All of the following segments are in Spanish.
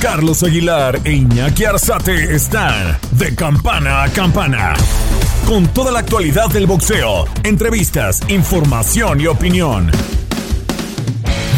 Carlos Aguilar e Iñaki Arzate están de campana a campana. Con toda la actualidad del boxeo, entrevistas, información y opinión.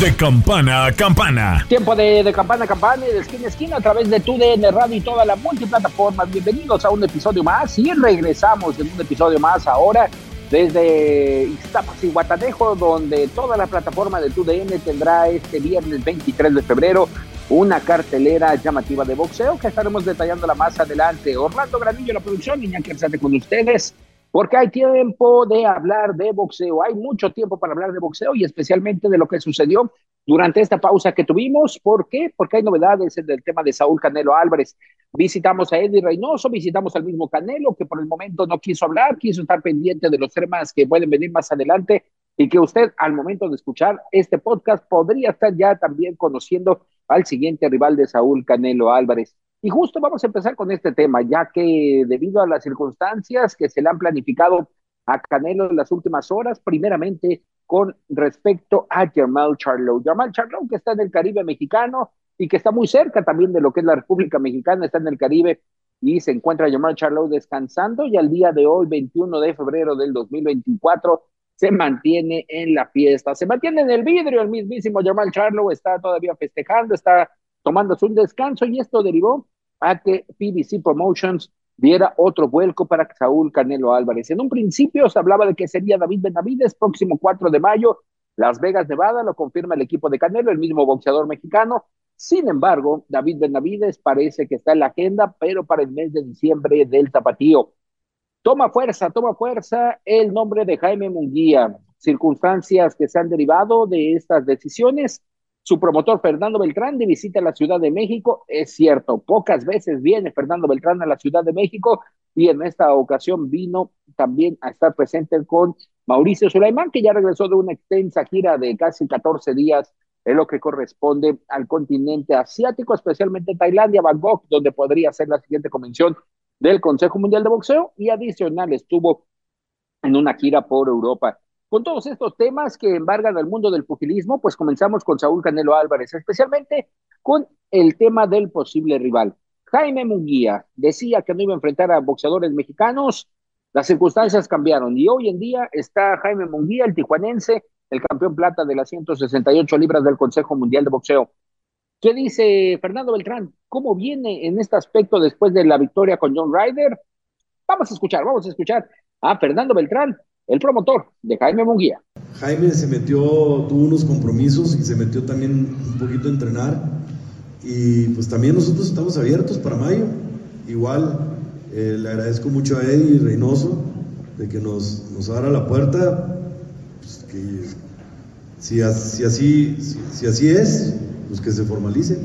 De campana a campana. Tiempo de, de campana a campana y de esquina a esquina a través de tu DN Radio y toda la multiplataforma. Bienvenidos a un episodio más y regresamos en un episodio más ahora desde Ixtapas y Guatanejo, donde toda la plataforma de TUDN tendrá este viernes 23 de febrero una cartelera llamativa de boxeo que estaremos detallándola más adelante. Orlando Granillo, la producción, Iñaki Arzate con ustedes, porque hay tiempo de hablar de boxeo. Hay mucho tiempo para hablar de boxeo y especialmente de lo que sucedió durante esta pausa que tuvimos. ¿Por qué? Porque hay novedades en el tema de Saúl Canelo Álvarez. Visitamos a Eddie Reynoso, visitamos al mismo Canelo, que por el momento no quiso hablar, quiso estar pendiente de los temas que pueden venir más adelante y que usted al momento de escuchar este podcast podría estar ya también conociendo al siguiente rival de Saúl Canelo Álvarez. Y justo vamos a empezar con este tema, ya que debido a las circunstancias que se le han planificado a Canelo en las últimas horas, primeramente con respecto a Jamal Charlo. Jamal Charlo que está en el Caribe mexicano y que está muy cerca también de lo que es la República Mexicana, está en el Caribe y se encuentra Jamal Charlo descansando y al día de hoy, 21 de febrero del 2024, se mantiene en la fiesta, se mantiene en el vidrio, el mismísimo Jamal Charlo está todavía festejando, está tomándose un descanso y esto derivó a que PBC Promotions diera otro vuelco para Saúl Canelo Álvarez. En un principio se hablaba de que sería David Benavides, próximo 4 de mayo, Las Vegas, Nevada, lo confirma el equipo de Canelo, el mismo boxeador mexicano. Sin embargo, David Benavides parece que está en la agenda, pero para el mes de diciembre del tapatío. Toma fuerza, toma fuerza el nombre de Jaime Munguía. Circunstancias que se han derivado de estas decisiones. Su promotor Fernando Beltrán de visita a la Ciudad de México. Es cierto, pocas veces viene Fernando Beltrán a la Ciudad de México y en esta ocasión vino también a estar presente con Mauricio Sulaimán, que ya regresó de una extensa gira de casi 14 días en lo que corresponde al continente asiático, especialmente Tailandia, Bangkok, donde podría ser la siguiente convención del Consejo Mundial de Boxeo y adicional estuvo en una gira por Europa. Con todos estos temas que embargan al mundo del pugilismo, pues comenzamos con Saúl Canelo Álvarez, especialmente con el tema del posible rival. Jaime Munguía decía que no iba a enfrentar a boxeadores mexicanos, las circunstancias cambiaron y hoy en día está Jaime Munguía, el tijuanense, el campeón plata de las 168 libras del Consejo Mundial de Boxeo. ¿Qué dice Fernando Beltrán? ¿Cómo viene en este aspecto después de la victoria con John Ryder? Vamos a escuchar, vamos a escuchar a Fernando Beltrán, el promotor de Jaime Munguía. Jaime se metió, tuvo unos compromisos y se metió también un poquito a entrenar. Y pues también nosotros estamos abiertos para mayo. Igual eh, le agradezco mucho a Eddie Reynoso de que nos, nos abra la puerta. Pues que si, si, así, si, si así es, pues que se formalice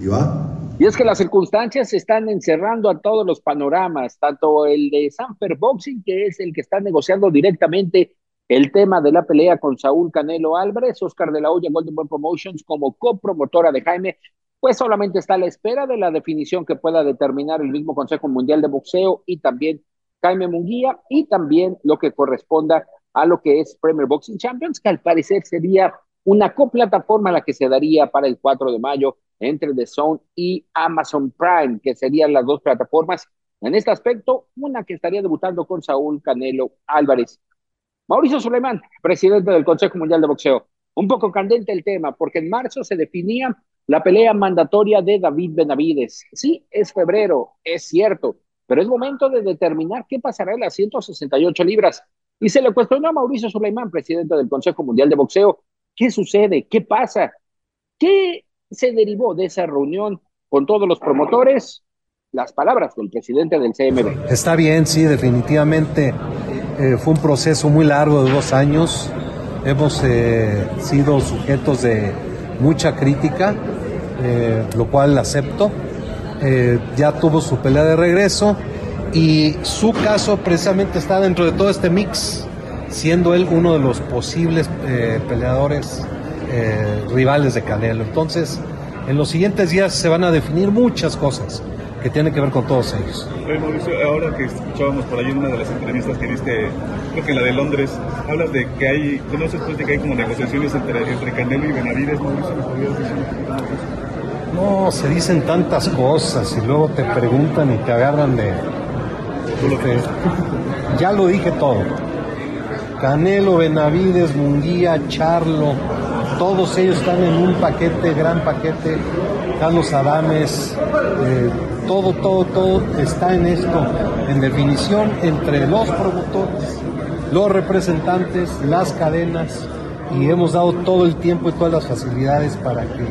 y va. Y es que las circunstancias están encerrando a todos los panoramas, tanto el de Sanfer Boxing, que es el que está negociando directamente el tema de la pelea con Saúl Canelo Álvarez, Oscar de la Hoya, Golden Boy Promotions, como copromotora de Jaime, pues solamente está a la espera de la definición que pueda determinar el mismo Consejo Mundial de Boxeo y también Jaime Munguía, y también lo que corresponda a lo que es Premier Boxing Champions, que al parecer sería una coplataforma la que se daría para el 4 de mayo entre The Zone y Amazon Prime, que serían las dos plataformas. En este aspecto, una que estaría debutando con Saúl Canelo Álvarez. Mauricio Suleiman, presidente del Consejo Mundial de Boxeo. Un poco candente el tema, porque en marzo se definía la pelea mandatoria de David Benavides. Sí, es febrero, es cierto, pero es momento de determinar qué pasará en las 168 libras. Y se le cuestionó a Mauricio Suleiman, presidente del Consejo Mundial de Boxeo, ¿qué sucede? ¿Qué pasa? ¿Qué se derivó de esa reunión con todos los promotores? Las palabras del presidente del CMB. Está bien, sí, definitivamente. Eh, fue un proceso muy largo de dos años. Hemos eh, sido sujetos de mucha crítica eh, lo cual acepto. Ya tuvo su pelea de regreso y su caso precisamente está dentro de todo este mix, siendo él uno de los posibles eh, peleadores rivales de Canelo. Entonces, en los siguientes días se van a definir muchas cosas que tienen que ver con todos ellos. Mauricio, ahora que escuchábamos por ahí en una de las entrevistas que viste, creo que en la de Londres, hablas de que hay, ¿conoces pues de que hay como negociaciones entre, entre Canelo y Benavides, Mauricio? No, se dicen tantas cosas y luego te preguntan y te agarran de... Este, ya lo dije todo. Canelo, Benavides, Munguía, Charlo, todos ellos están en un paquete, gran paquete. Carlos Adames, eh, todo, todo, todo está en esto, en definición entre los promotores, los representantes, las cadenas, y hemos dado todo el tiempo y todas las facilidades para que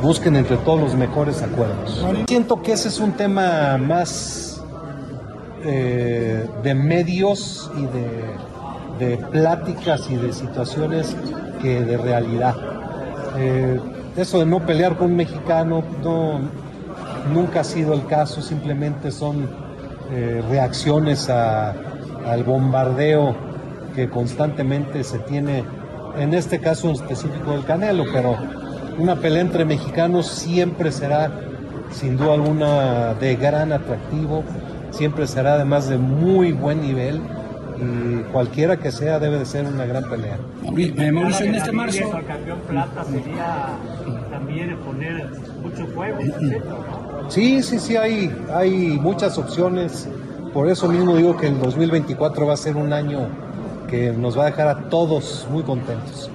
busquen entre todos los mejores acuerdos. Siento que ese es un tema más eh, de medios y de, pláticas y de situaciones que de realidad. Eh, eso de no pelear con un mexicano no, nunca ha sido el caso, simplemente son eh, reacciones al bombardeo que constantemente se tiene, en este caso en específico del Canelo, pero una pelea entre mexicanos siempre será, sin duda alguna, de gran atractivo, siempre será además de muy buen nivel y cualquiera que sea debe de ser una gran pelea. Mauricio, en este marzo... El campeón plata sería también poner mucho fuego, Sí, sí, sí, hay, hay muchas opciones. Por eso mismo digo que el 2024 va a ser un año que nos va a dejar a todos muy contentos.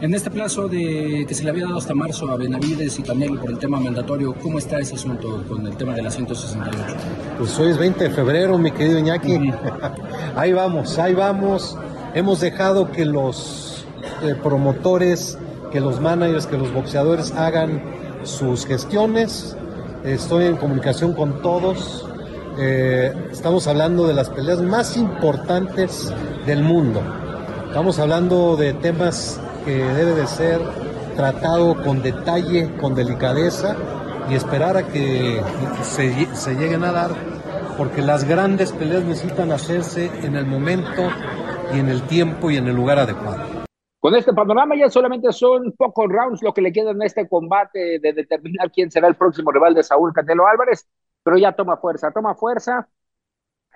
En este plazo de que se le había dado hasta marzo a Benavides y Canelo por el tema mandatorio, ¿cómo está ese asunto con el tema de la 168? Pues hoy es 20 de febrero, mi querido Iñaki. ahí vamos, ahí vamos. Hemos dejado que los eh, promotores, que los managers, que los boxeadores hagan sus gestiones. Estoy en comunicación con todos. Eh, estamos hablando de las peleas más importantes del mundo. Estamos hablando de temas que debe de ser tratado con detalle, con delicadeza y esperar a que se, se lleguen a dar, porque las grandes peleas necesitan hacerse en el momento y en el tiempo y en el lugar adecuado. Con este panorama ya solamente son pocos rounds lo que le quedan a este combate de determinar quién será el próximo rival de Saúl Canelo Álvarez, pero ya toma fuerza, toma fuerza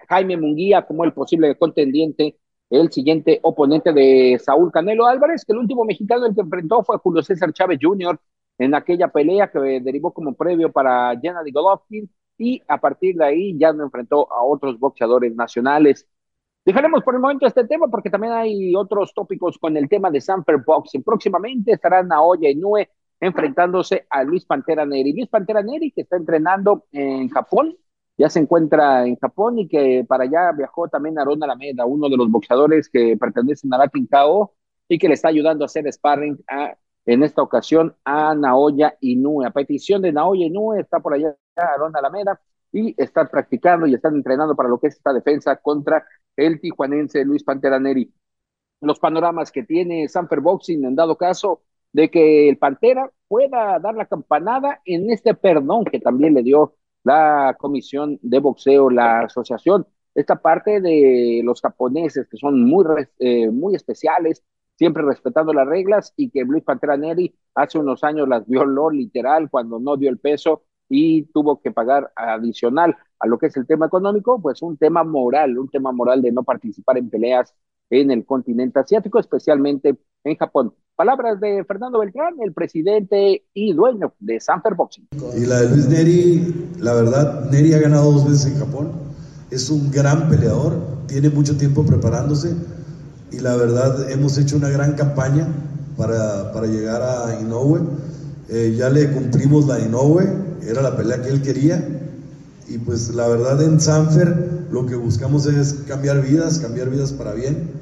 Jaime Munguía como el posible contendiente el siguiente oponente de Saúl Canelo Álvarez, que el último mexicano el que enfrentó fue Julio César Chávez Jr. en aquella pelea que derivó como previo para Gennady Golovkin y a partir de ahí ya no enfrentó a otros boxeadores nacionales. Dejaremos por el momento este tema porque también hay otros tópicos con el tema de Sanford Boxing. Próximamente estará Naoya Inoue enfrentándose a Luis Pantera Neri. Luis Pantera Neri que está entrenando en Japón ya se encuentra en Japón y que para allá viajó también Aaron Alameda, uno de los boxeadores que pertenecen a Latin KO y que le está ayudando a hacer sparring en esta ocasión a Naoya Inoue. A petición de Naoya Inoue está por allá Aaron Alameda y está practicando y están entrenando para lo que es esta defensa contra el tijuanense Luis Pantera Neri. Los panoramas que tiene Sanfer Boxing en dado caso de que el Pantera pueda dar la campanada en este perdón que también le dio la comisión de boxeo, la asociación, esta parte de los japoneses que son muy, eh, muy especiales, siempre respetando las reglas y que Luis Pantera Neri hace unos años las violó literal cuando no dio el peso y tuvo que pagar adicional a lo que es el tema económico, pues un tema moral, un tema moral de no participar en peleas en el continente asiático, especialmente en Japón. Palabras de Fernando Beltrán, el presidente y dueño de Sanfer Boxing. Y la de Luis Neri, la verdad, Neri ha ganado dos veces en Japón. Es un gran peleador, tiene mucho tiempo preparándose y la verdad hemos hecho una gran campaña para, para llegar a Inoue. Eh, ya le cumplimos la Inoue, era la pelea que él quería y pues la verdad en Sanfer lo que buscamos es cambiar vidas, cambiar vidas para bien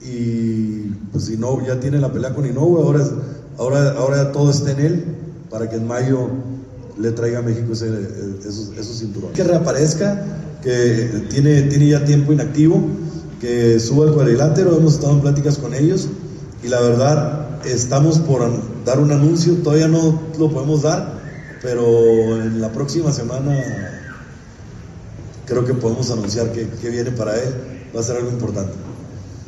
y pues Inoue ya tiene la pelea con Inoue, ahora, ahora, ahora todo está en él para que en mayo le traiga a México ese, esos, esos, cinturones. Que reaparezca, que tiene, tiene ya tiempo inactivo, que suba al cuadrilátero, hemos estado en pláticas con ellos y la verdad estamos por dar un anuncio, todavía no lo podemos dar, pero en la próxima semana creo que podemos anunciar que, que viene para él. Va a ser algo importante.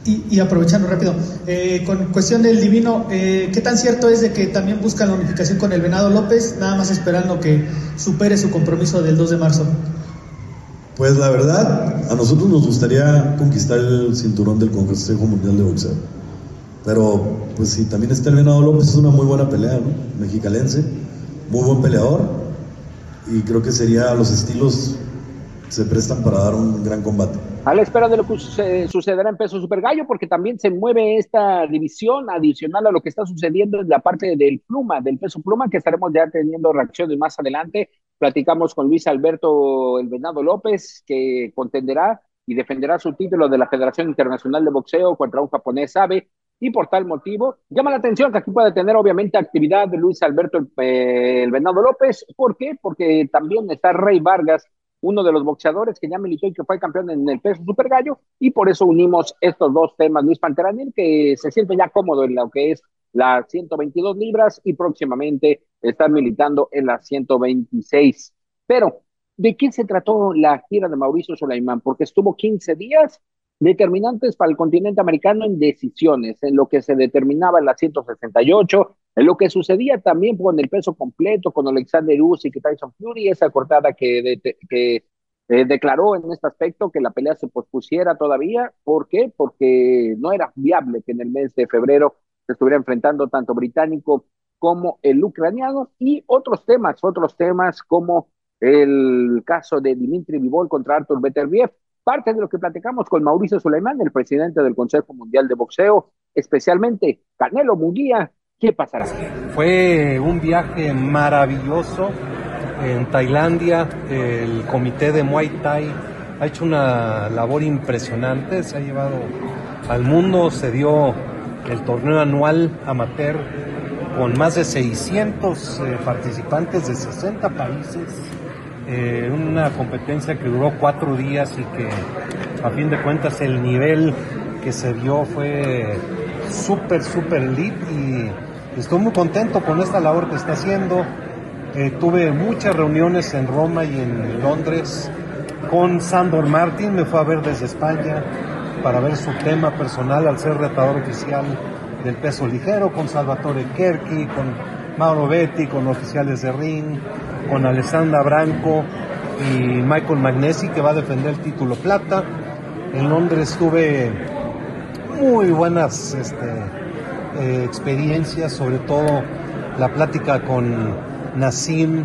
Y, aprovechando rápido, eh, con cuestión del divino, eh, ¿qué tan cierto es de que también buscan la unificación con el Venado López, nada más esperando que supere su compromiso del 2 de marzo? Pues la verdad, a nosotros nos gustaría conquistar el cinturón del Consejo Mundial de Boxeo. Pero, pues si también está el Venado López, es una muy buena pelea, ¿no? Mexicalense, muy buen peleador. Y creo que sería los estilos se prestan para dar un gran combate. A la espera de lo que sucederá en peso super gallo, porque también se mueve esta división adicional a lo que está sucediendo en la parte del pluma, del peso pluma, que estaremos ya teniendo reacciones más adelante. Platicamos con Luis Alberto El Venado López, que contenderá y defenderá su título de la Federación Internacional de Boxeo contra un japonés sabe. Y por tal motivo, llama la atención que aquí puede tener obviamente actividad de Luis Alberto eh, el Venado López. ¿Por qué? Porque también está Rey Vargas uno de los boxeadores que ya militó y que fue campeón en el peso super gallo, y por eso unimos estos dos temas. Luis Panteranil, que se siente ya cómodo en lo que es las 122 libras y próximamente está militando en las 126. Pero, ¿de qué se trató la gira de Mauricio Sulaimán? Porque estuvo 15 días determinantes para el continente americano en decisiones, en lo que se determinaba en la 168, en lo que sucedía también con el peso completo, con Alexander Usyk y Tyson Fury, esa cortada que, eh, declaró en este aspecto que la pelea se pospusiera todavía. ¿Por qué? Porque no era viable que en el mes de febrero se estuviera enfrentando tanto británico como el ucraniano y otros temas, otros temas como el caso de Dimitri Vivol contra Arthur Beterbiev, parte de lo que platicamos con Mauricio Suleiman, el presidente del Consejo Mundial de Boxeo, especialmente Canelo Munguía. ¿Qué pasará? Fue un viaje maravilloso en Tailandia. El comité de Muay Thai ha hecho una labor impresionante. Se ha llevado al mundo, se dio el torneo anual amateur con más de 600 eh, participantes de 60 países eh, una competencia que duró cuatro días y que a fin de cuentas el nivel que se vio fue súper, súper elite y estoy muy contento con esta labor que está haciendo. Eh, tuve muchas reuniones en Roma y en Londres con Sandor Martin, me fue a ver desde España para ver su tema personal al ser retador oficial del peso ligero, con Salvatore Kerki, con Mauro Betti, con oficiales de ring, con Alessandra Branco y Michael Magnesi que va a defender el título plata. En Londres tuve muy buenas este, eh, experiencias, sobre todo la plática con Nassim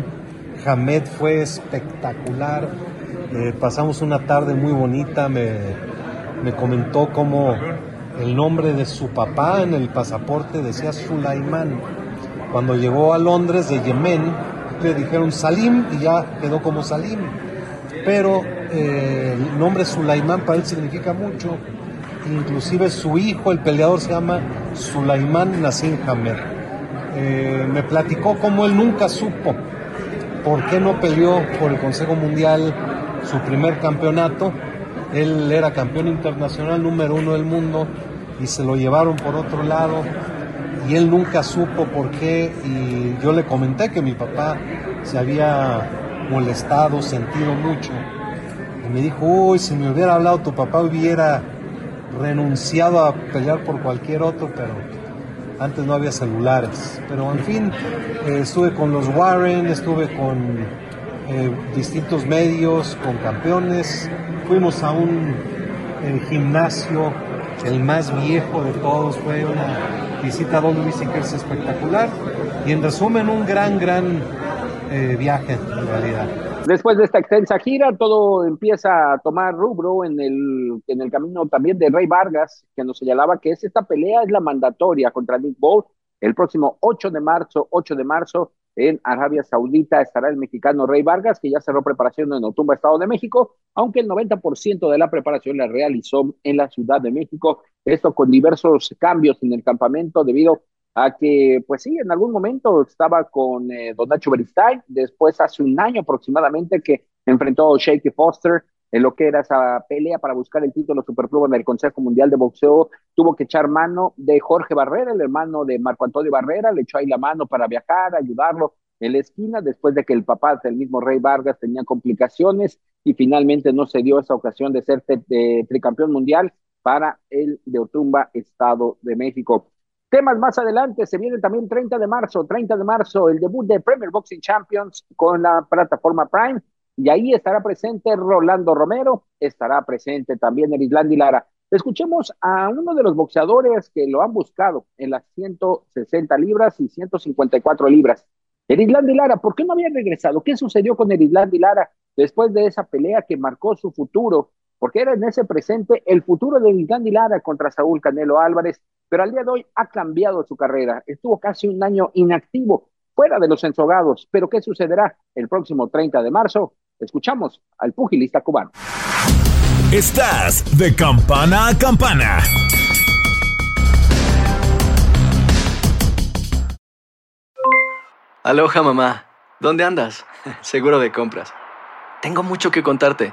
Hamed fue espectacular. Eh, pasamos una tarde muy bonita, me, me comentó cómo el nombre de su papá en el pasaporte decía Sulaiman. Cuando llegó a Londres de Yemen, le dijeron Salim y ya quedó como Salim. Pero eh, el nombre Sulaimán para él significa mucho. Inclusive su hijo, el peleador, se llama Sulaimán Nassim Hamer. Eh, me platicó cómo él nunca supo por qué no peleó por el Consejo Mundial su primer campeonato. Él era campeón internacional número uno del mundo y se lo llevaron por otro lado y él nunca supo por qué y yo le comenté que mi papá se había molestado, sentido mucho y me dijo, uy, si me hubiera hablado tu papá hubiera renunciado a pelear por cualquier otro, pero antes no había celulares. Pero en fin, eh, estuve con los Warren, estuve con eh, distintos medios, con campeones, fuimos a un eh, gimnasio, el más viejo de todos, fue una visita a Don Luis es espectacular y en resumen un gran, gran eh, viaje en realidad. Después de esta extensa gira, todo empieza a tomar rubro en el, en el camino también de Rey Vargas, que nos señalaba que es esta pelea es la mandatoria contra Nick Ball el próximo 8 de marzo, 8 de marzo, en Arabia Saudita estará el mexicano Rey Vargas, que ya cerró preparación en Otumba, Estado de México, aunque el 90% de la preparación la realizó en la Ciudad de México. Esto con diversos cambios en el campamento debido a que, pues sí, en algún momento estaba con eh, Don Nacho Beristain, después hace un año aproximadamente que enfrentó a Shakey Foster, en lo que era esa pelea para buscar el título superpluma del Consejo Mundial de Boxeo, tuvo que echar mano de Jorge Barrera, el hermano de Marco Antonio Barrera, le echó ahí la mano para viajar, ayudarlo en la esquina después de que el papá del mismo Rey Vargas tenía complicaciones y finalmente no se dio esa ocasión de ser tricampeón mundial para el de Otumba, Estado de México. Temas más adelante, se viene también 30 de marzo, 30 de marzo, el debut de Premier Boxing Champions con la plataforma Prime, y ahí estará presente Rolando Romero, estará presente también el Islandi Lara. Escuchemos a uno de los boxeadores que lo han buscado en las 160 libras y 154 libras. Islandi Lara, ¿por qué no había regresado? ¿Qué sucedió con Islandi Lara después de esa pelea que marcó su futuro? Porque era en ese presente el futuro de Islandi Lara contra Saúl Canelo Álvarez pero al día de hoy ha cambiado su carrera. Estuvo casi un año inactivo, fuera de los ensogados. Pero ¿qué sucederá el próximo 30 de marzo? Escuchamos al pugilista cubano. Estás de campana a campana. Aloha mamá, ¿dónde andas? Seguro de compras. Tengo mucho que contarte.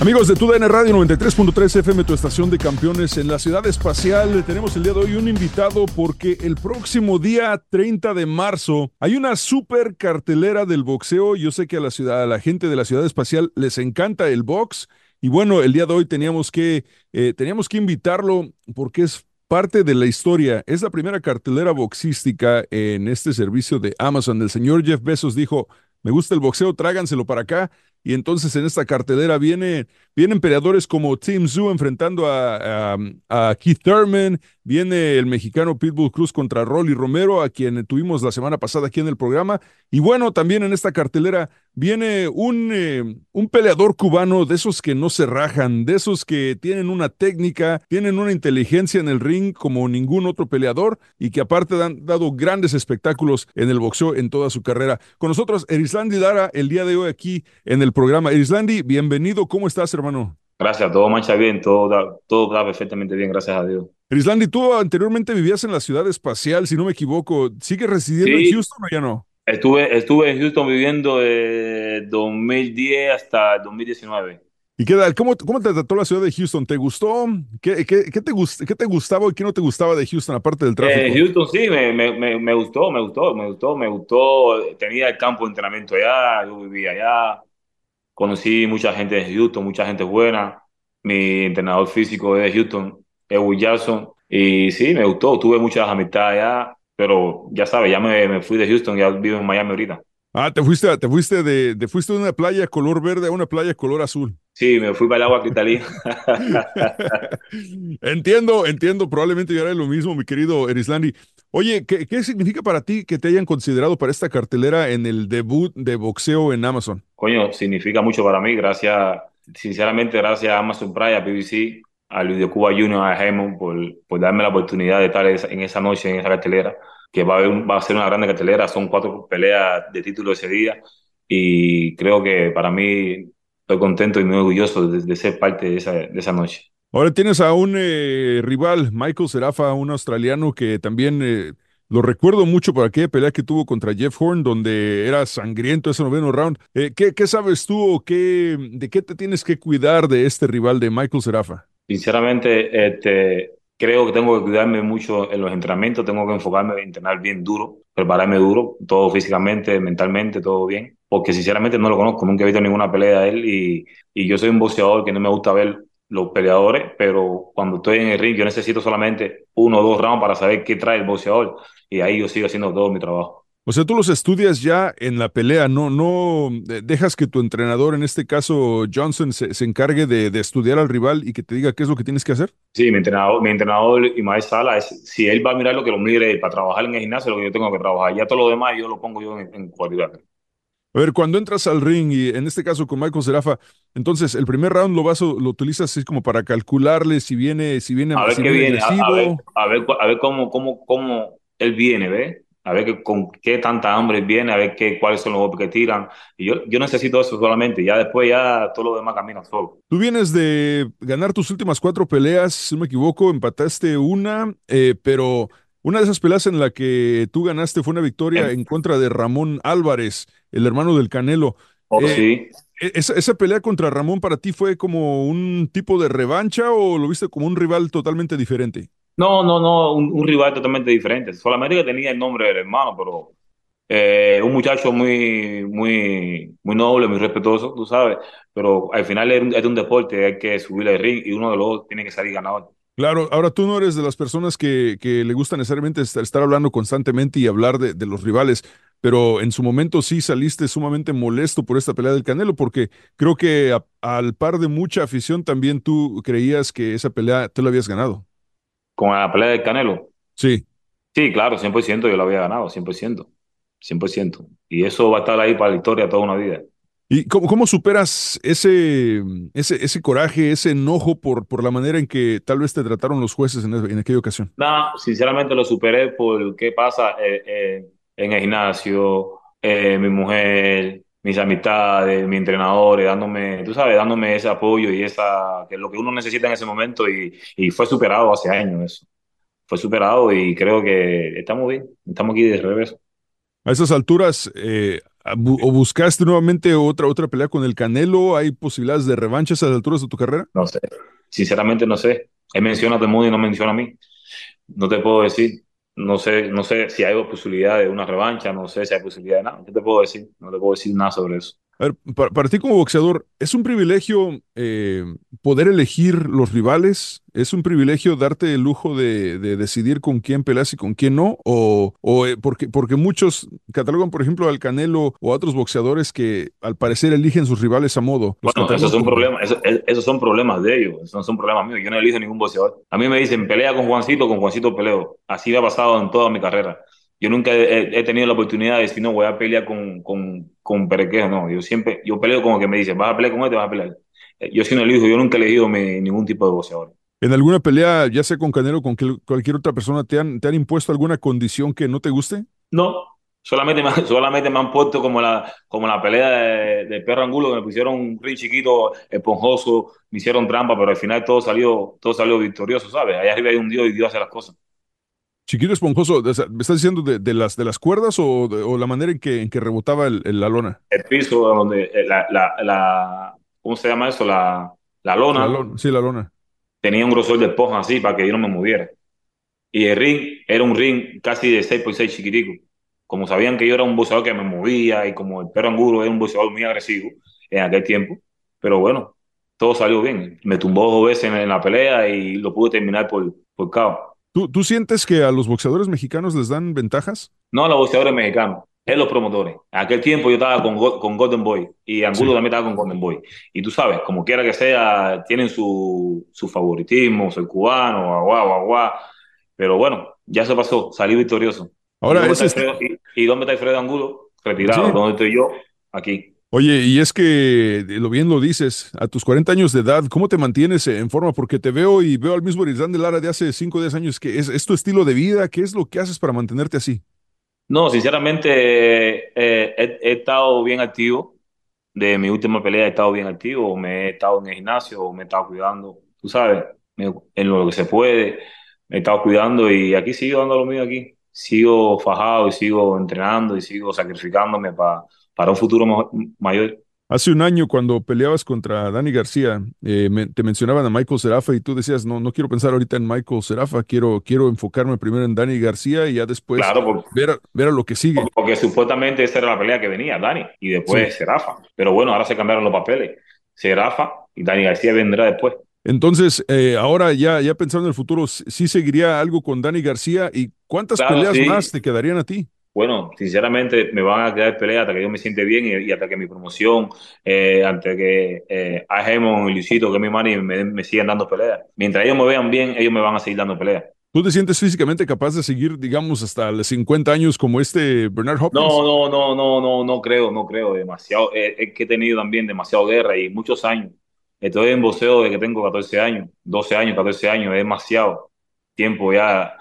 Amigos de TUDN Radio 93.3 FM, tu estación de campeones en la ciudad espacial, tenemos el día de hoy un invitado porque el próximo día 30 de marzo hay una super cartelera del boxeo. Yo sé que a la ciudad, a la gente de la ciudad espacial les encanta el box y bueno, el día de hoy teníamos que, eh, teníamos que invitarlo porque es parte de la historia. Es la primera cartelera boxística en este servicio de Amazon. El señor Jeff Bezos dijo, me gusta el boxeo, tráganselo para acá. Y entonces en esta cartelera viene, vienen peleadores como Tim Zoo enfrentando a, a, Keith Thurman, viene el mexicano Pitbull Cruz contra Rolly Romero, a quien tuvimos la semana pasada aquí en el programa. Y bueno, también en esta cartelera viene un, eh, un peleador cubano de esos que no se rajan, de esos que tienen una técnica, tienen una inteligencia en el ring como ningún otro peleador y que aparte han dado grandes espectáculos en el boxeo en toda su carrera. Con nosotros, Erislandi Dara, el día de hoy aquí en el programa. Islandi, bienvenido. ¿Cómo estás, hermano? Gracias, todo marcha bien, todo, todo va perfectamente bien, gracias a Dios. Islandi, tú anteriormente vivías en la ciudad espacial, si no me equivoco. ¿Sigues residiendo en Houston o ya no? Estuve, estuve en Houston viviendo de 2010 hasta 2019. ¿Y qué tal? ¿Cómo, ¿Cómo, te trató la ciudad de Houston? ¿Te gustó? ¿Qué, qué, qué te, gust, qué te gustaba y qué no te gustaba de Houston, aparte del tráfico? Eh, Houston sí, me, me, me, gustó, me gustó, me gustó, me gustó. Tenía el campo de entrenamiento allá, yo vivía allá conocí mucha gente de Houston, mucha gente buena. Mi entrenador físico es de Houston, Jackson. Y sí, me gustó, tuve muchas amistades allá, pero ya sabes, ya me, me, fui de Houston, ya vivo en Miami ahorita. Ah, te fuiste, te fuiste de, te fuiste de una playa color verde a una playa color azul. Sí, me fui para el agua cristalina. entiendo, entiendo, probablemente yo haré lo mismo, mi querido Erislandi. Oye, ¿qué, ¿qué significa para ti que te hayan considerado para esta cartelera en el debut de boxeo en Amazon? Coño, significa mucho para mí, gracias, sinceramente, gracias a Amazon Prime, a BBC, a Luis de Cuba Junior, a Raymond, por, por darme la oportunidad de estar en esa noche, en esa cartelera, que va a, haber, va a ser una grande cartelera, son cuatro peleas de título ese día, y creo que para mí estoy contento y muy orgulloso de, de ser parte de esa, de esa noche. Ahora tienes a un eh, rival, Michael Serafa, un australiano que también eh, lo recuerdo mucho por aquella pelea que tuvo contra Jeff Horn, donde era sangriento ese noveno round. Eh, ¿qué, ¿qué, sabes tú o qué, de qué te tienes que cuidar de este rival de Michael Serafa? Sinceramente, este, creo que tengo que cuidarme mucho en los entrenamientos, tengo que enfocarme en entrenar bien duro, prepararme duro, todo físicamente, mentalmente, todo bien, porque sinceramente no lo conozco, nunca he visto ninguna pelea de él y, y yo soy un boxeador que no me gusta ver los peleadores, pero cuando estoy en el ring yo necesito solamente uno o dos rounds para saber qué trae el boxeador y ahí yo sigo haciendo todo mi trabajo. O sea, tú los estudias ya en la pelea, no, no dejas que tu entrenador, en este caso Johnson, se, se encargue de, de, estudiar al rival y que te diga qué es lo que tienes que hacer. Sí, mi entrenador, mi entrenador y maestro Sala, es, si él va a mirar lo que lo mire para trabajar en el gimnasio, lo que yo tengo que trabajar. Ya todo lo demás yo lo pongo yo en, en cualidad. A ver, cuando entras al ring y en este caso con Michael Serafa, entonces el primer round lo vas lo utilizas así como para calcularle si viene si viene a ver si qué viene, a, ver, a ver a ver cómo cómo cómo él viene, ¿ves? A ver que, con qué tanta hambre viene, a ver qué cuáles son los golpes que tiran. Y yo yo necesito eso solamente, ya después ya todo lo demás camina solo. Tú vienes de ganar tus últimas cuatro peleas, si no me equivoco, empataste una, eh, pero una de esas peleas en la que tú ganaste fue una victoria en contra de Ramón Álvarez, el hermano del Canelo. Oh, eh, sí. Esa, ¿Esa, pelea contra Ramón para ti fue como un tipo de revancha o lo viste como un rival totalmente diferente? No, no, no, un, un rival totalmente diferente. Solamente que tenía el nombre del hermano, pero eh, un muchacho muy, muy, muy noble, muy respetuoso, tú sabes. Pero al final es un, es un deporte, hay que subir el ring y uno de los dos tiene que salir ganador. Claro, ahora tú no eres de las personas que, que le gusta necesariamente estar, estar hablando constantemente y hablar de, de, los rivales, pero en su momento sí saliste sumamente molesto por esta pelea del Canelo, porque creo que a, al par de mucha afición también tú creías que esa pelea te la habías ganado. ¿Con la pelea del Canelo? Sí. Sí, claro, 100% yo la había ganado, 100%. 100%. Y eso va a estar ahí para la historia toda una vida. ¿Y cómo, cómo, superas ese, ese, ese coraje, ese enojo por, por la manera en que tal vez te trataron los jueces en, en aquella ocasión? No, sinceramente lo superé por qué pasa eh, eh, en el gimnasio, eh, mi mujer, mis amistades, mi entrenador, dándome, tú sabes, dándome ese apoyo y esa, que es lo que uno necesita en ese momento y, y fue superado hace años eso. Fue superado y creo que estamos bien, estamos aquí de regreso. A esas alturas, eh, ¿O buscaste nuevamente otra, otra pelea con el Canelo? ¿Hay posibilidades de revancha a esas alturas de tu carrera? No sé, sinceramente no sé. Él menciona a todo el mundo y no menciona a mí. No te puedo decir. No sé, no sé si hay posibilidad de una revancha, no sé si hay posibilidad de nada. ¿Qué te puedo decir? No te puedo decir nada sobre eso. A ver, para, para ti como boxeador, ¿es un privilegio eh, poder elegir los rivales? ¿Es un privilegio darte el lujo de, de decidir con quién peleas y con quién no? ¿O, o eh, porque, porque muchos catalogan, por ejemplo, al Canelo o a otros boxeadores que al parecer eligen sus rivales a modo? Bueno, esos son, problemas, esos, esos son problemas de ellos, esos no son problemas míos. Yo no elijo ningún boxeador. A mí me dicen, pelea con Juancito, con Juancito peleo. Así me ha pasado en toda mi carrera. Yo nunca he, he, tenido la oportunidad de decir, no, voy a pelear con, con, con Perequejo, no. Yo siempre, yo peleo como que me dicen, vas a pelear con este, vas a pelear. Yo sí no elijo, yo nunca he elegido mi, ningún tipo de boxeador. ¿En alguna pelea, ya sea con Canelo o con cualquier otra persona, te han, te han impuesto alguna condición que no te guste? No, solamente me, solamente me han puesto como la, como la pelea de, de Perro Angulo, que me pusieron un ring chiquito, esponjoso, me hicieron trampa, pero al final todo salió, todo salió victorioso, ¿sabes? Allá arriba hay un Dios y Dios hace las cosas. Chiquito esponjoso, ¿me estás diciendo de, de las, de las cuerdas o, de, o, la manera en que, en que rebotaba el, el, la lona? El piso, donde la, la, la, ¿cómo se llama eso? La, la lona. La lona. Sí, la lona. Tenía un grosor de esponja así para que yo no me moviera. Y el ring era un ring casi de 6 por 6 chiquitico. Como sabían que yo era un boxeador que me movía y como el perro anguro era un boxeador muy agresivo en aquel tiempo. Pero bueno, todo salió bien. Me tumbó dos veces en, en la pelea y lo pude terminar por, por caos. ¿Tú, ¿Tú, sientes que a los boxeadores mexicanos les dan ventajas? No, a los boxeadores mexicanos. Es los promotores. En aquel tiempo yo estaba con, con Golden Boy y Angulo también estaba con Golden Boy. Y tú sabes, como quiera que sea, tienen su, su favoritismo, soy cubano, agua, agua. Pero bueno, ya se pasó, salí victorioso. Ahora, ¿Y dónde, está, Alfredo, y, y dónde está Alfredo Angulo? Retirado. Sí. ¿Dónde estoy yo? Aquí. Oye, y es que lo bien lo dices, a tus 40 años de edad, ¿cómo te mantienes en forma? Porque te veo y veo al mismo Irislan de Lara de hace 5 o 10 años, que es, es tu estilo de vida, ¿qué es lo que haces para mantenerte así? No, sinceramente eh, he, estado bien activo. De mi última pelea he estado bien activo. Me he estado en el gimnasio, me he estado cuidando, tú sabes, en lo que se puede. Me he estado cuidando y aquí sigo dando lo mío aquí. Sigo fajado y sigo entrenando y sigo sacrificándome pa- para un futuro mayor. Hace un año, cuando peleabas contra Dani García, eh, me- te mencionaban a Michael Serafa y tú decías, no, no quiero pensar ahorita en Michael Serafa, quiero, quiero enfocarme primero en Dani García y ya después Claro, porque, ver, a, ver a lo que sigue. porque supuestamente esa era la pelea que venía, Dani, y después Sí. Serafa. Pero bueno, ahora se cambiaron los papeles. Serafa y Dani García vendrá después. Entonces, eh, ahora ya, ya pensando en el futuro, ¿sí sí seguiría algo con Dani García y cuántas Claro, peleas sí. más te quedarían a ti? Bueno, sinceramente me van a quedar peleas hasta que yo me siente bien y, y hasta que mi promoción, eh, hasta que eh, Agemon y Luisito, que mi mani, me, me sigan dando peleas. Mientras ellos me vean bien, ellos me van a seguir dando peleas. ¿Tú te sientes físicamente capaz de seguir, digamos, hasta los 50 años como este Bernard Hopkins? No, no, no, no, no, no creo, no creo. Demasiado, es que he tenido también demasiado guerra y muchos años. Estoy en boxeo desde que tengo 14 años, 12 años, 14 años, es demasiado tiempo ya,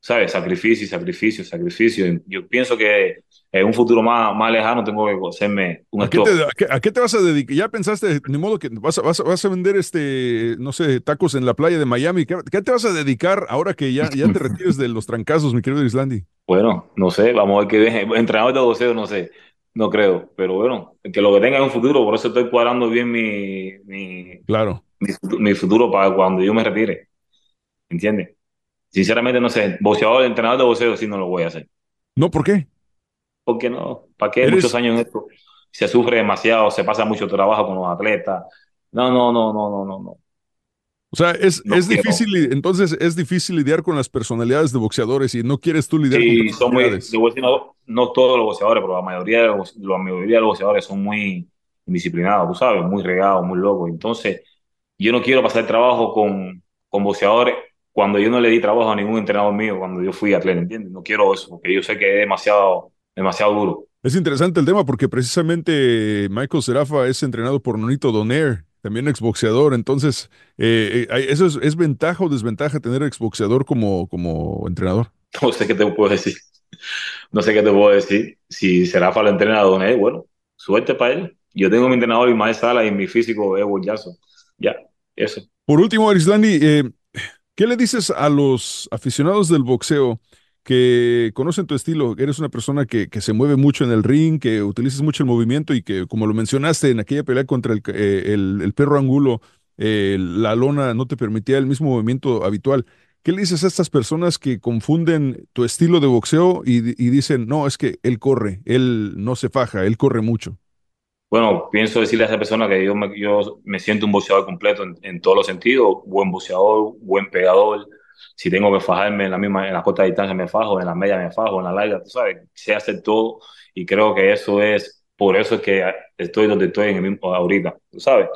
¿sabes? Sacrificio, sacrificio, sacrificio. Yo pienso que en un futuro más, más lejano tengo que hacerme un ¿A qué, te, a qué- a qué te vas a dedicar? ¿Ya pensaste, ni modo que vas a, vas a- vas a vender, este, no sé, tacos en la playa de Miami? ¿Qué, qué te vas a dedicar ahora que ya, ya te retires de los trancazos, mi querido Islandi? Bueno, no sé, vamos a ver qué. Entrenador de boxeo, no sé, no creo, pero bueno, que lo que tenga en un futuro, por eso estoy cuadrando bien mi, mi, Claro. mi, mi futuro para cuando yo me retire, ¿entiendes? Sinceramente no sé, boxeador, entrenador de boxeo sí no lo voy a hacer. No, ¿por qué? ¿Por qué no? ¿Para qué? Eres- Muchos años en esto, se sufre demasiado, se pasa mucho trabajo con los atletas. No, no, no, no, no, no, no. O sea, es, No es quiero. difícil, entonces es difícil lidiar con las personalidades de boxeadores y no quieres tú lidiar Sí, con son muy, decir, no, no todos los boxeadores, pero la mayoría de los, la mayoría de los boxeadores son muy indisciplinados, tú sabes, muy regados, muy locos. Entonces, yo no quiero pasar trabajo con, con boxeadores cuando yo no le di trabajo a ningún entrenador mío cuando yo fui atleta, ¿entiendes? No quiero eso, porque yo sé que es demasiado, demasiado duro. Es interesante el tema porque precisamente Michael Serafa es entrenado por Nonito Donaire, también exboxeador. Entonces, eh, eh, ¿eso es, es ventaja o desventaja tener exboxeador como, como entrenador? No sé qué te puedo decir. No sé qué te puedo decir. Si será para el entrenador, ¿eh? bueno, suerte para él. Yo tengo mi entrenador Ismael Sala y mi físico es Jackson. Ya, eso. Por último, Arislandi, eh, ¿qué le dices a los aficionados del boxeo que conocen tu estilo? Eres una persona que, que se mueve mucho en el ring, que utilizas mucho el movimiento y que, como lo mencionaste en aquella pelea contra el, eh, el- perro angulo, eh, la lona no te permitía el mismo movimiento habitual. ¿Qué le dices a estas personas que confunden tu estilo de boxeo y dicen, no, es que él corre, él no se faja, él corre mucho? Bueno, pienso decirle a esa persona que yo me, yo me siento un boxeador completo en, en todos los sentidos. Buen boxeador, buen pegador. Si tengo que fajarme en la misma, en la corta distancia me fajo, en la media me fajo, en la larga, tú sabes, sé hacer todo y creo que eso es, por eso es que estoy donde estoy en el mismo, ahorita, tú sabes.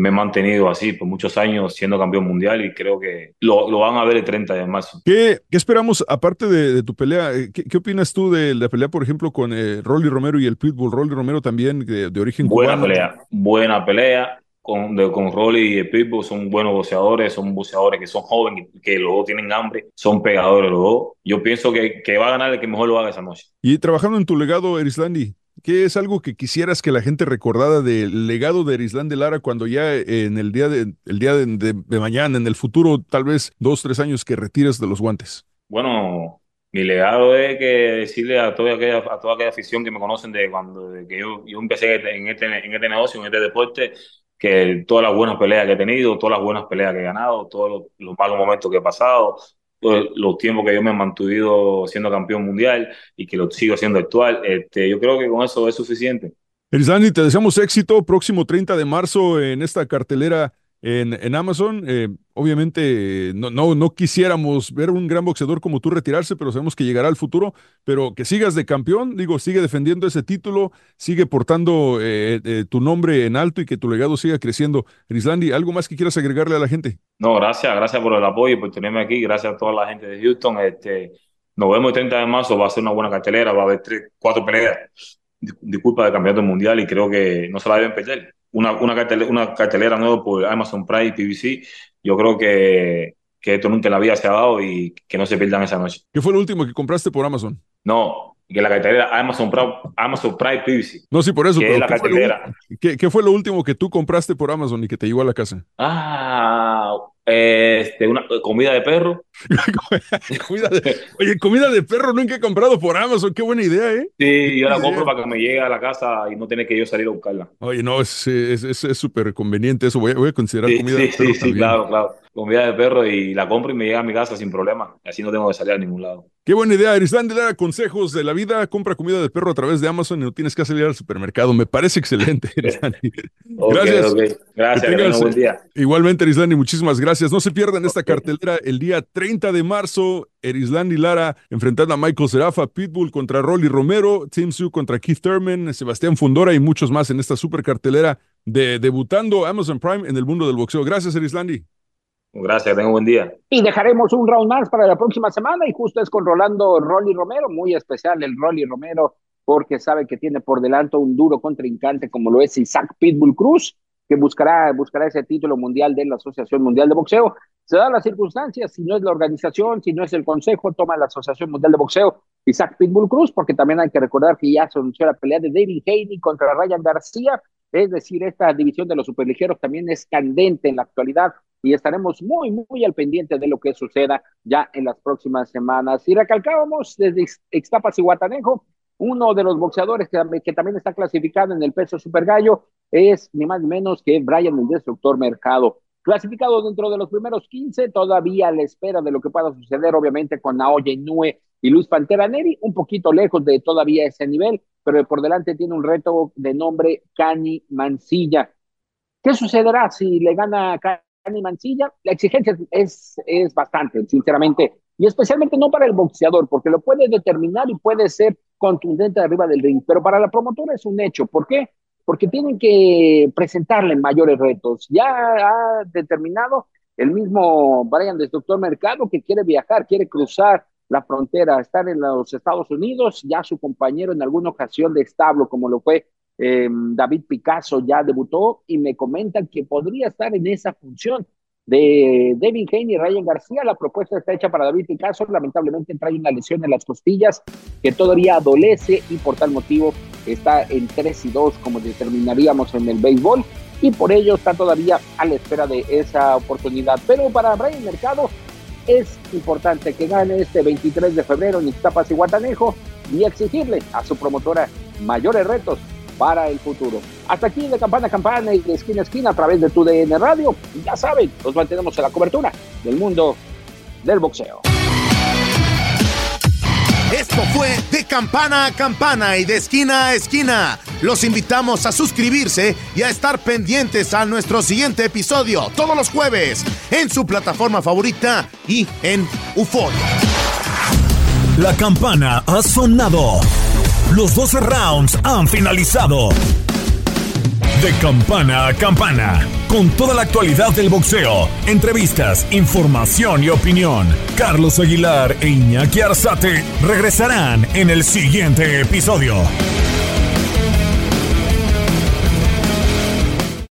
Y me he mantenido así por muchos años siendo campeón mundial y creo que lo, lo van a ver el 30 de marzo. ¿Qué, qué esperamos, aparte de, de tu pelea, eh, ¿qué, qué opinas tú de la pelea, por ejemplo, con eh, Rolly Romero y el Pitbull? Rolly Romero también, de, de origen Buena cubano. pelea, buena pelea. Con, de, con Rolly y el Pitbull son buenos boxeadores, son boxeadores que son jóvenes, que los dos tienen hambre, son pegadores los dos. Yo pienso que, que va a ganar el que mejor lo haga esa noche. Y trabajando en tu legado, Erislandi, ¿qué es algo que quisieras que la gente recordara del legado de Erislandi Lara cuando ya en el día, de, el día de, de- de mañana, en el futuro, tal vez dos, tres años que retires de los guantes? Bueno, mi legado es que decirle a toda aquella, a toda aquella afición que me conocen de cuando de que yo, yo empecé en este, en este negocio, en este deporte, que todas las buenas peleas que he tenido, todas las buenas peleas que he ganado, todos los, los malos momentos que he pasado, todos los tiempos que yo me he mantenido siendo campeón mundial y que lo sigo siendo actual, este, yo creo que con eso es suficiente. Erislandi, te deseamos éxito próximo 30 de marzo en esta cartelera en, en Amazon. Eh, obviamente no, no, no quisiéramos ver un gran boxeador como tú retirarse, pero sabemos que llegará al futuro. Pero que sigas de campeón, digo, sigue defendiendo ese título, sigue portando eh, eh, tu nombre en alto y que tu legado siga creciendo. Rislandi, ¿algo más que quieras agregarle a la gente? No, gracias, gracias por el apoyo por tenerme aquí. Gracias a toda la gente de Houston. Este, nos vemos el 30 de marzo, va a ser una buena cartelera, va a haber tres, cuatro peleas. Disculpa de campeonato mundial y creo que no se la deben perder una, una, cartelera, una cartelera nueva por Amazon Prime y PBC, yo creo que, que esto nunca en la vida se ha dado y que no se pierdan esa noche. ¿Qué fue lo último que compraste por Amazon? No, que la cartelera Amazon Prime, Amazon Prime PBC. No, sí, por eso. Que es la ¿qué, fue cartelera. lo, ¿qué, qué fue lo último que tú compraste por Amazon y que te llegó a la casa? Ah, este, una comida de perro. comida de, oye, comida de perro nunca he comprado por Amazon. Qué buena idea, ¿eh? Sí, yo la compro para que me llegue a la casa y no tener que yo salir a buscarla. Oye, no, es es- es- es súper conveniente eso. Voy a, voy a considerar Sí, comida sí, de perro sí, sí, claro, claro. Comida de perro y la compro y me llega a mi casa sin problema. Así no tengo que salir a ningún lado. Qué buena idea, Arislan, dar consejos de la vida. Compra comida de perro a través de Amazon y no tienes que salir al supermercado. Me parece excelente, Arislan. Ok, Gracias. ok. Gracias, tengas, buen día. Igualmente, Erislandi, muchísimas gracias. No se pierdan esta cartelera el día 30 de marzo. Erislandi Lara enfrentando a Michael Serafa, Pitbull contra Rolly Romero, Tim Su contra Keith Thurman, Sebastián Fundora y muchos más en esta super cartelera de debutando Amazon Prime en el mundo del boxeo. Gracias, Erislandi. Gracias, un buen día. Y dejaremos un round más para la próxima semana y justo es con Rolando Rolly Romero, muy especial el Rolly Romero, porque sabe que tiene por delante un duro contrincante como lo es Isaac Pitbull Cruz, que buscará, buscará ese título mundial de la Asociación Mundial de Boxeo. Se dan las circunstancias, si no es la organización, si no es el consejo, toma la Asociación Mundial de Boxeo Isaac Pitbull Cruz, porque también hay que recordar que ya se anunció la pelea de David Haney contra Ryan García, es decir, esta división de los superligeros también es candente en la actualidad y estaremos muy, muy al pendiente de lo que suceda ya en las próximas semanas. Y recalcábamos desde Ix- Ixtapas y Guatanejo, uno de los boxeadores que, también está clasificado en el peso super gallo es ni más ni menos que Brian el Destructor Mercado. Clasificado dentro de los primeros 15, todavía a la espera de lo que pueda suceder, obviamente, con Naoya Inoue y Luis Pantera Neri, un poquito lejos de todavía ese nivel, pero por delante tiene un reto de nombre Cani Mancilla. ¿Qué sucederá si le gana Mancilla? La exigencia es, es bastante, sinceramente, y especialmente no para el boxeador, porque lo puede determinar y puede ser contundente arriba del ring, pero para la promotora es un hecho. ¿Por qué? Porque tienen que presentarle mayores retos. Ya ha determinado el mismo Brian Destructor Mercado que quiere viajar, quiere cruzar la frontera, estar en los Estados Unidos, ya su compañero en alguna ocasión de establo, como lo fue eh, David Picasso, ya debutó y me comentan que podría estar en esa función de Devin Haney y Ryan García. La propuesta está hecha para David Picasso, lamentablemente trae una lesión en las costillas que todavía adolece y por tal motivo está en 3 y 2 como determinaríamos en el béisbol y por ello está todavía a la espera de esa oportunidad. Pero para Brian Mercado es importante que gane este 23 de febrero en Ixtapas y Guatanejo y exigirle a su promotora mayores retos para el futuro. Hasta aquí de campana a campana y de esquina a esquina a través de tu DN Radio. Y ya saben, nos mantenemos en la cobertura del mundo del boxeo. Esto fue de campana a campana y de esquina a esquina. Los invitamos a suscribirse y a estar pendientes a nuestro siguiente episodio todos los jueves en su plataforma favorita y en UFO. La campana ha sonado. Los 12 rounds han finalizado. De campana a campana, con toda la actualidad del boxeo, entrevistas, información y opinión. Carlos Aguilar e Iñaki Arzate regresarán en el siguiente episodio.